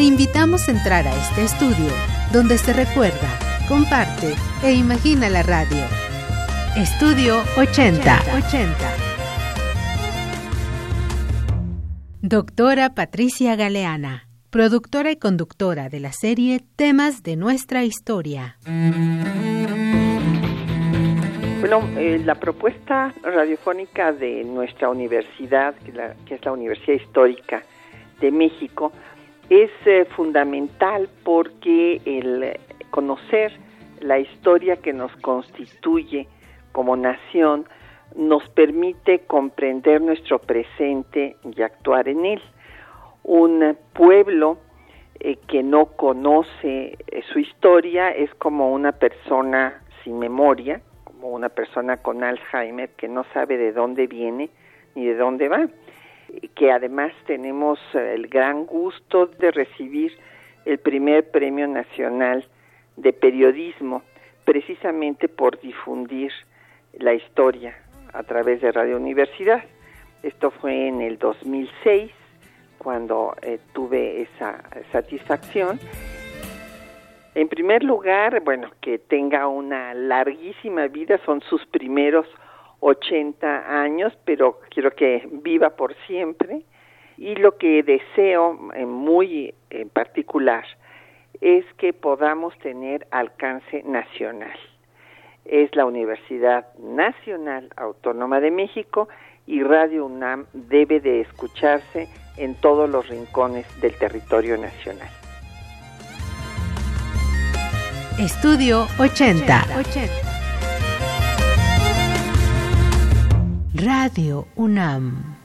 Te invitamos a entrar a este estudio donde se recuerda, comparte e imagina la radio. Estudio 80. 80. Doctora Patricia Galeana, productora y conductora de la serie Temas de nuestra historia. Bueno, eh, la propuesta radiofónica de nuestra universidad, que, es la Universidad Histórica de México, es eh, fundamental porque el conocer la historia que nos constituye como nación nos permite comprender nuestro presente y actuar en él. Un pueblo eh, que no conoce su historia es como una persona sin memoria, como una persona con Alzheimer que no sabe de dónde viene ni de dónde va, que además tenemos el gran gusto de recibir el primer premio nacional de periodismo precisamente por difundir la historia a través de Radio Universidad. Esto fue en el 2006 cuando eh, tuve esa satisfacción en primer lugar, bueno, que tenga una larguísima vida, son sus primeros 80 años, pero quiero que viva por siempre. Y lo que deseo eh, muy en particular es que podamos tener alcance nacional. Es la Universidad Nacional Autónoma de México y Radio UNAM debe de escucharse en todos los rincones del territorio nacional. Estudio 80. Radio UNAM.